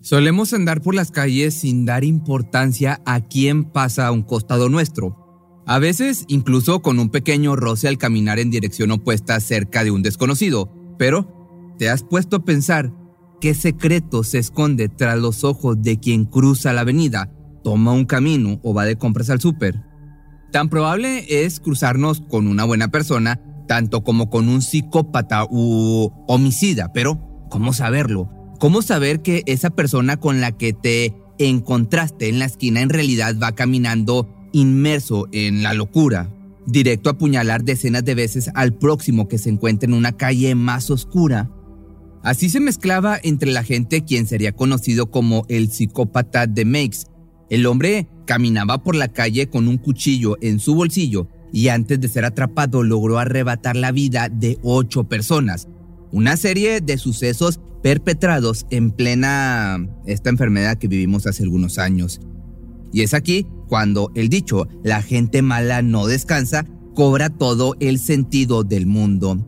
Solemos andar por las calles sin dar importancia a quién pasa a un costado nuestro. A veces incluso con un pequeño roce al caminar en dirección opuesta cerca de un desconocido. Pero, ¿te has puesto a pensar qué secreto se esconde tras los ojos de quien cruza la avenida, toma un camino o va de compras al súper? Tan probable es cruzarnos con una buena persona, tanto como con un psicópata u homicida, pero ¿cómo saberlo? ¿Cómo saber que esa persona con la que te encontraste en la esquina en realidad va caminando inmerso en la locura, directo a apuñalar decenas de veces al próximo que se encuentre en una calle más oscura? Así se mezclaba entre la gente quien sería conocido como el psicópata de Makes. El hombre caminaba por la calle con un cuchillo en su bolsillo y antes de ser atrapado logró arrebatar la vida de ocho personas. Una serie de sucesos perpetrados en plena esta enfermedad que vivimos hace algunos años. Y es aquí cuando el dicho, la gente mala no descansa, cobra todo el sentido del mundo.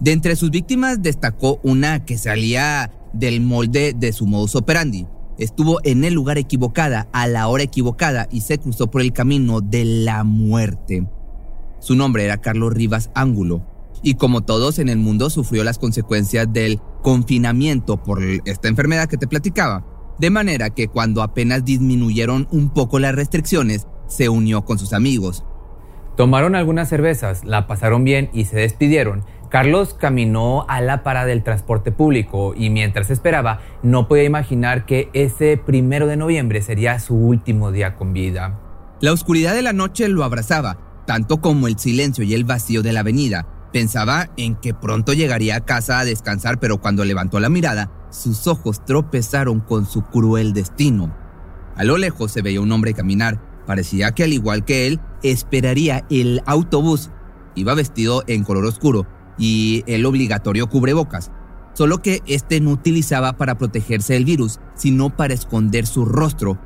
De entre sus víctimas destacó una que salía del molde de su modus operandi. Estuvo en el lugar equivocada, a la hora equivocada y se cruzó por el camino de la muerte. Su nombre era Carlos Rivas Ángulo y como todos en el mundo sufrió las consecuencias del confinamiento por esta enfermedad que te platicaba. De manera que cuando apenas disminuyeron un poco las restricciones, se unió con sus amigos. Tomaron algunas cervezas, la pasaron bien y se despidieron Carlos caminó a la parada del transporte público y mientras esperaba no podía imaginar que ese primero de noviembre sería su último día con vida. La oscuridad de la noche lo abrazaba, tanto como el silencio y el vacío de la avenida. Pensaba en que pronto llegaría a casa a descansar, pero cuando levantó la mirada, sus ojos tropezaron con su cruel destino. A lo lejos se veía un hombre caminar. Parecía que al igual que él, esperaría el autobús. Iba vestido en color oscuro, y el obligatorio cubrebocas, solo que este no utilizaba para protegerse del virus, sino para esconder su rostro,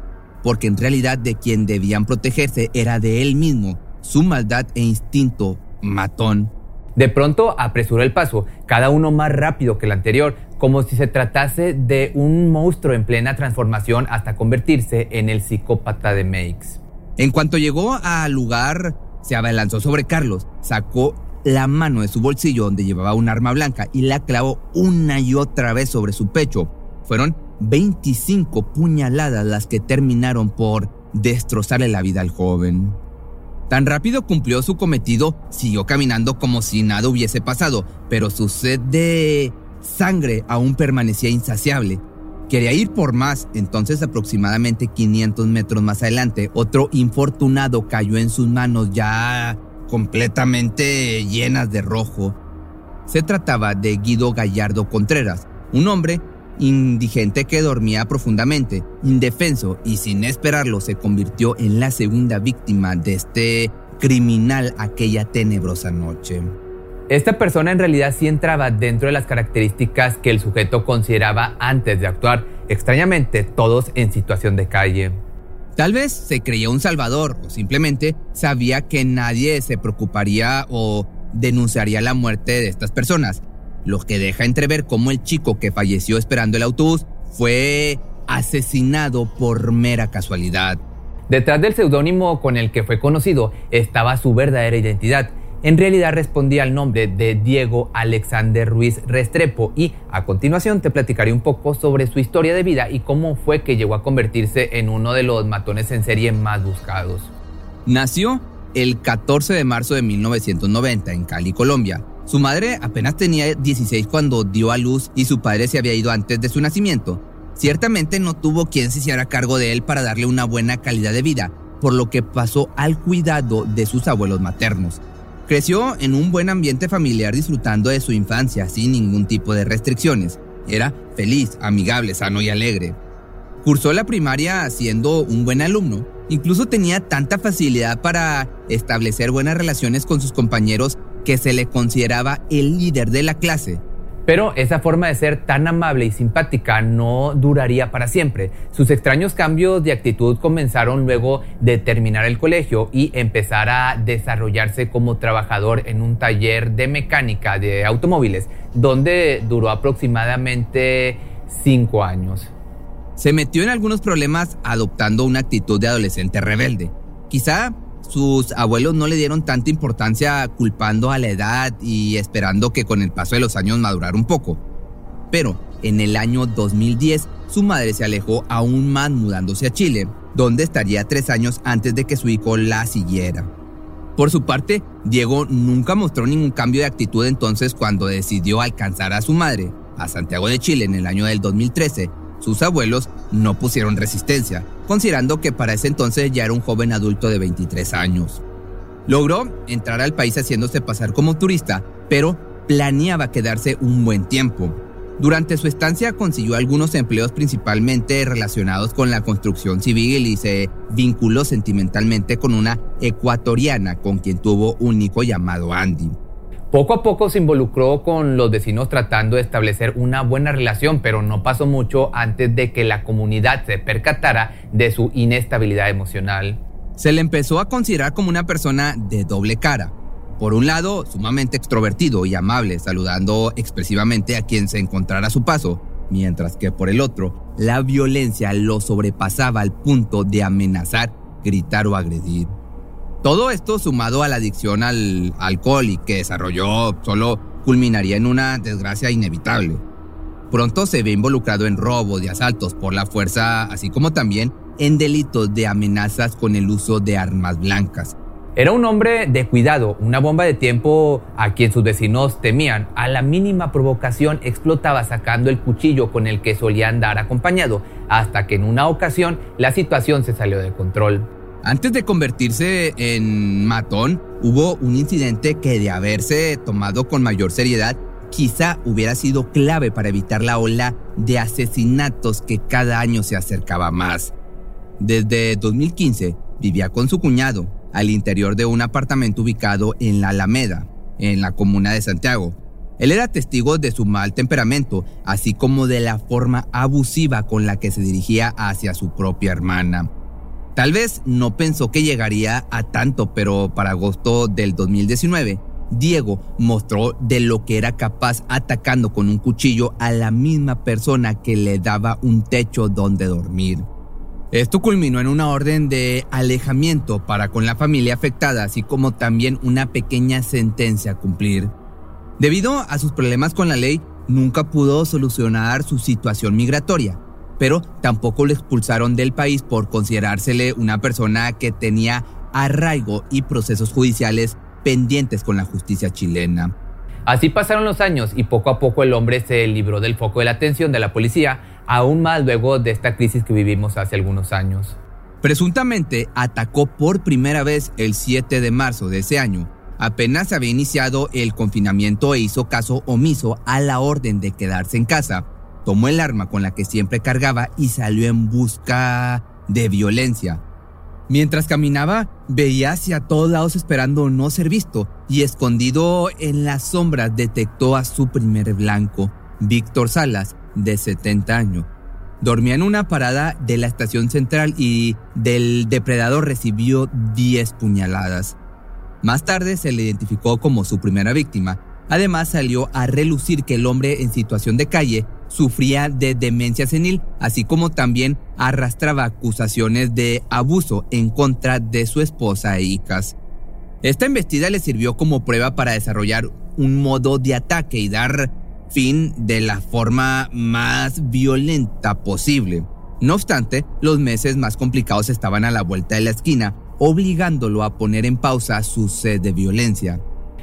porque en realidad de quien debían protegerse era de él mismo, su maldad e instinto matón. De pronto apresuró el paso, cada uno más rápido que el anterior, como si se tratase de un monstruo en plena transformación hasta convertirse en el psicópata de Makes. En cuanto llegó al lugar, se abalanzó sobre Carlos, sacó la mano de su bolsillo donde llevaba un arma blanca y la clavó una y otra vez sobre su pecho. Fueron 25 puñaladas las que terminaron por destrozarle la vida al joven. Tan rápido cumplió su cometido, siguió caminando como si nada hubiese pasado, pero su sed de sangre aún permanecía insaciable. Quería ir por más, entonces aproximadamente 500 metros más adelante, otro infortunado cayó en sus manos ya completamente llenas de rojo. Se trataba de Guido Gallardo Contreras, un hombre indigente que dormía profundamente, indefenso y sin esperarlo se convirtió en la segunda víctima de este criminal aquella tenebrosa noche. Esta persona en realidad sí entraba dentro de las características que el sujeto consideraba antes de actuar, extrañamente todos en situación de calle. Tal vez se creía un salvador o simplemente sabía que nadie se preocuparía o denunciaría la muerte de estas personas, lo que deja entrever cómo el chico que falleció esperando el autobús fue asesinado por mera casualidad. Detrás del seudónimo con el que fue conocido estaba su verdadera identidad, en realidad respondía al nombre de Diego Alexander Ruiz Restrepo y a continuación te platicaré un poco sobre su historia de vida y cómo fue que llegó a convertirse en uno de los matones en serie más buscados. Nació el 14 de marzo de 1990 en Cali, Colombia. Su madre apenas tenía 16 cuando dio a luz y su padre se había ido antes de su nacimiento. Ciertamente no tuvo quien se hiciera cargo de él para darle una buena calidad de vida, por lo que pasó al cuidado de sus abuelos maternos. Creció en un buen ambiente familiar disfrutando de su infancia sin ningún tipo de restricciones. Era feliz, amigable, sano y alegre. Cursó la primaria siendo un buen alumno. Incluso tenía tanta facilidad para establecer buenas relaciones con sus compañeros que se le consideraba el líder de la clase. Pero esa forma de ser tan amable y simpática no duraría para siempre. Sus extraños cambios de actitud comenzaron luego de terminar el colegio y empezar a desarrollarse como trabajador en un taller de mecánica de automóviles, donde duró aproximadamente cinco años. Se metió en algunos problemas adoptando una actitud de adolescente rebelde. Quizá sus abuelos no le dieron tanta importancia culpando a la edad y esperando que con el paso de los años madurara un poco. Pero en el año 2010 su madre se alejó aún más mudándose a Chile, donde estaría tres años antes de que su hijo la siguiera. Por su parte, Diego nunca mostró ningún cambio de actitud entonces cuando decidió alcanzar a su madre, a Santiago de Chile en el año del 2013, sus abuelos no pusieron resistencia, considerando que para ese entonces ya era un joven adulto de 23 años. Logró entrar al país haciéndose pasar como turista, pero planeaba quedarse un buen tiempo. Durante su estancia consiguió algunos empleos principalmente relacionados con la construcción civil y se vinculó sentimentalmente con una ecuatoriana con quien tuvo un hijo llamado Andy. Poco a poco se involucró con los vecinos tratando de establecer una buena relación, pero no pasó mucho antes de que la comunidad se percatara de su inestabilidad emocional. Se le empezó a considerar como una persona de doble cara. Por un lado, sumamente extrovertido y amable, saludando expresivamente a quien se encontrara a su paso, mientras que por el otro, la violencia lo sobrepasaba al punto de amenazar, gritar o agredir. Todo esto sumado a la adicción al alcohol y que desarrolló solo culminaría en una desgracia inevitable. Pronto se ve involucrado en robos y asaltos por la fuerza, así como también en delitos de amenazas con el uso de armas blancas. Era un hombre de cuidado, una bomba de tiempo a quien sus vecinos temían. A la mínima provocación explotaba sacando el cuchillo con el que solía andar acompañado, hasta que en una ocasión la situación se salió de control. Antes de convertirse en matón, hubo un incidente que de haberse tomado con mayor seriedad, quizá hubiera sido clave para evitar la ola de asesinatos que cada año se acercaba más. Desde 2015 vivía con su cuñado al interior de un apartamento ubicado en la Alameda, en la comuna de Santiago. Él era testigo de su mal temperamento, así como de la forma abusiva con la que se dirigía hacia su propia hermana. Tal vez no pensó que llegaría a tanto, pero para agosto del 2019, Diego mostró de lo que era capaz atacando con un cuchillo a la misma persona que le daba un techo donde dormir. Esto culminó en una orden de alejamiento para con la familia afectada, así como también una pequeña sentencia a cumplir. Debido a sus problemas con la ley, nunca pudo solucionar su situación migratoria pero tampoco lo expulsaron del país por considerársele una persona que tenía arraigo y procesos judiciales pendientes con la justicia chilena. Así pasaron los años y poco a poco el hombre se libró del foco de la atención de la policía, aún más luego de esta crisis que vivimos hace algunos años. Presuntamente atacó por primera vez el 7 de marzo de ese año. Apenas había iniciado el confinamiento e hizo caso omiso a la orden de quedarse en casa tomó el arma con la que siempre cargaba y salió en busca de violencia. Mientras caminaba, veía hacia todos lados esperando no ser visto y escondido en las sombras detectó a su primer blanco, Víctor Salas, de 70 años. Dormía en una parada de la estación central y del depredador recibió 10 puñaladas. Más tarde se le identificó como su primera víctima. Además salió a relucir que el hombre en situación de calle sufría de demencia senil, así como también arrastraba acusaciones de abuso en contra de su esposa e hijas. Esta embestida le sirvió como prueba para desarrollar un modo de ataque y dar fin de la forma más violenta posible. No obstante, los meses más complicados estaban a la vuelta de la esquina, obligándolo a poner en pausa su sed de violencia.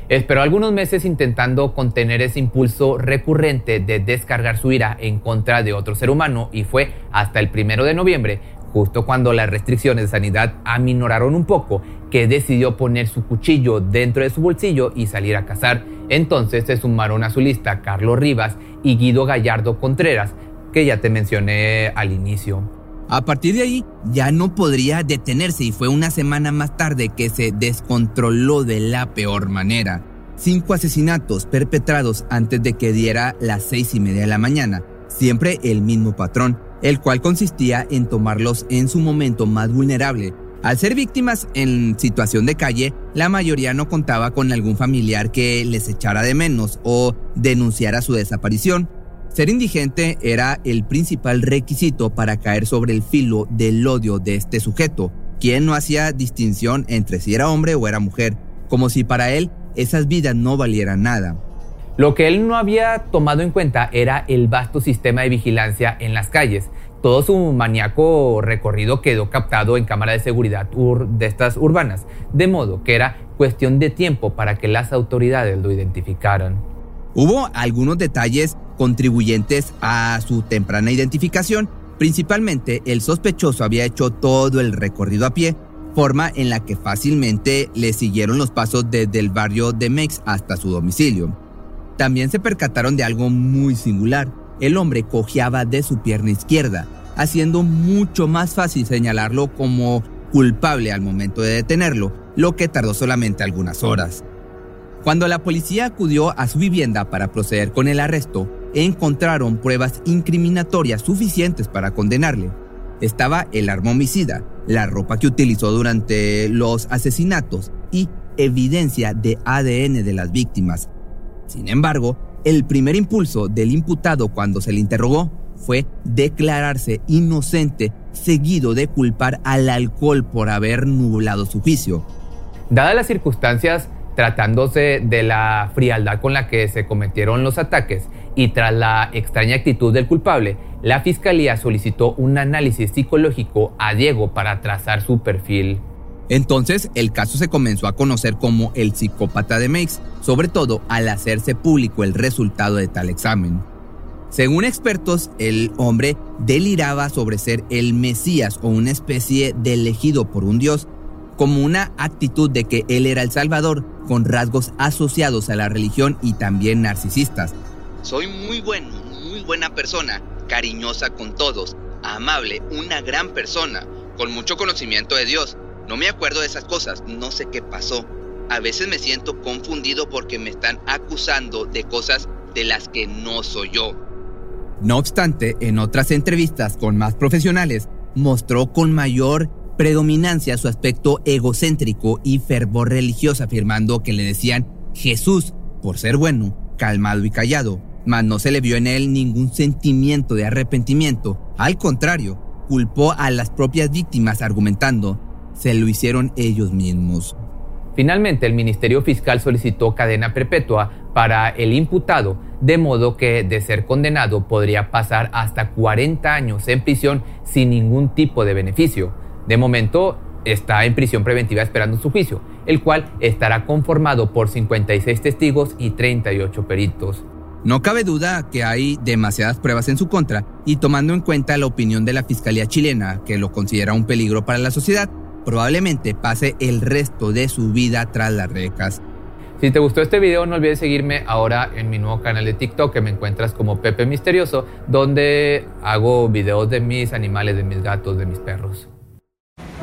Esperó algunos meses intentando contener ese impulso recurrente de descargar su ira en contra de otro ser humano y fue hasta el primero de noviembre justo cuando las restricciones de sanidad aminoraron un poco, que decidió poner su cuchillo dentro de su bolsillo y salir a cazar. Entonces se sumaron a su lista Carlos Rivas y Guido Gallardo Contreras, que ya te mencioné al inicio. A partir de ahí ya no podría detenerse y fue una semana más tarde que se descontroló de la peor manera. Cinco asesinatos perpetrados antes de que diera las seis y media de la mañana, siempre el mismo patrón, el cual consistía en tomarlos en su momento más vulnerable. Al ser víctimas en situación de calle, la mayoría no contaba con algún familiar que les echara de menos o denunciara su desaparición. Ser indigente era el principal requisito para caer sobre el filo del odio de este sujeto, quien no hacía distinción entre si era hombre o era mujer, como si para él esas vidas no valieran nada. Lo que él no había tomado en cuenta era el vasto sistema de vigilancia en las calles. Todo su maníaco recorrido quedó captado en cámara de seguridad de estas urbanas, de modo que era cuestión de tiempo para que las autoridades lo identificaran. Hubo algunos detalles contribuyentes a su temprana identificación, principalmente el sospechoso había hecho todo el recorrido a pie, forma en la que fácilmente le siguieron los pasos desde el barrio de Mex hasta su domicilio. También se percataron de algo muy singular. El hombre cojeaba de su pierna izquierda, haciendo mucho más fácil señalarlo como culpable al momento de detenerlo, lo que tardó solamente algunas horas. Cuando la policía acudió a su vivienda para proceder con el arresto, encontraron pruebas incriminatorias suficientes para condenarle. Estaba el arma homicida, la ropa que utilizó durante los asesinatos y evidencia de ADN de las víctimas, sin embargo, el primer impulso del imputado cuando se le interrogó fue declararse inocente, seguido de culpar al alcohol por haber nublado su juicio. Dadas las circunstancias, tratándose de la frialdad con la que se cometieron los ataques y tras la extraña actitud del culpable, la fiscalía solicitó un análisis psicológico a Diego para trazar su perfil entonces, el caso se comenzó a conocer como el psicópata de Meix, sobre todo al hacerse público el resultado de tal examen. Según expertos, el hombre deliraba sobre ser el Mesías o una especie de elegido por un dios, como una actitud de que él era el Salvador, con rasgos asociados a la religión y también narcisistas. Soy muy bueno, muy buena persona, cariñosa con todos, amable, una gran persona, con mucho conocimiento de Dios no me acuerdo de esas cosas, no sé qué pasó. A veces me siento confundido porque me están acusando de cosas de las que no soy yo. No obstante, en otras entrevistas con más profesionales, mostró con mayor predominancia su aspecto egocéntrico y fervor religioso, afirmando que le decían Jesús por ser bueno, calmado y callado, mas no se le vio en él ningún sentimiento de arrepentimiento. Al contrario, culpó a las propias víctimas argumentando se lo hicieron ellos mismos. Finalmente, el Ministerio Fiscal solicitó cadena perpetua para el imputado, de modo que, de ser condenado, podría pasar hasta 40 años en prisión sin ningún tipo de beneficio. De momento, está en prisión preventiva esperando su juicio, el cual estará conformado por 56 testigos y 38 peritos. No cabe duda que hay demasiadas pruebas en su contra y tomando en cuenta la opinión de la Fiscalía chilena, que lo considera un peligro para la sociedad, probablemente pase el resto de su vida tras las rejas. Si te gustó este video, no olvides seguirme ahora en mi nuevo canal de TikTok que me encuentras como Pepe Misterioso, donde hago videos de mis animales, de mis gatos, de mis perros.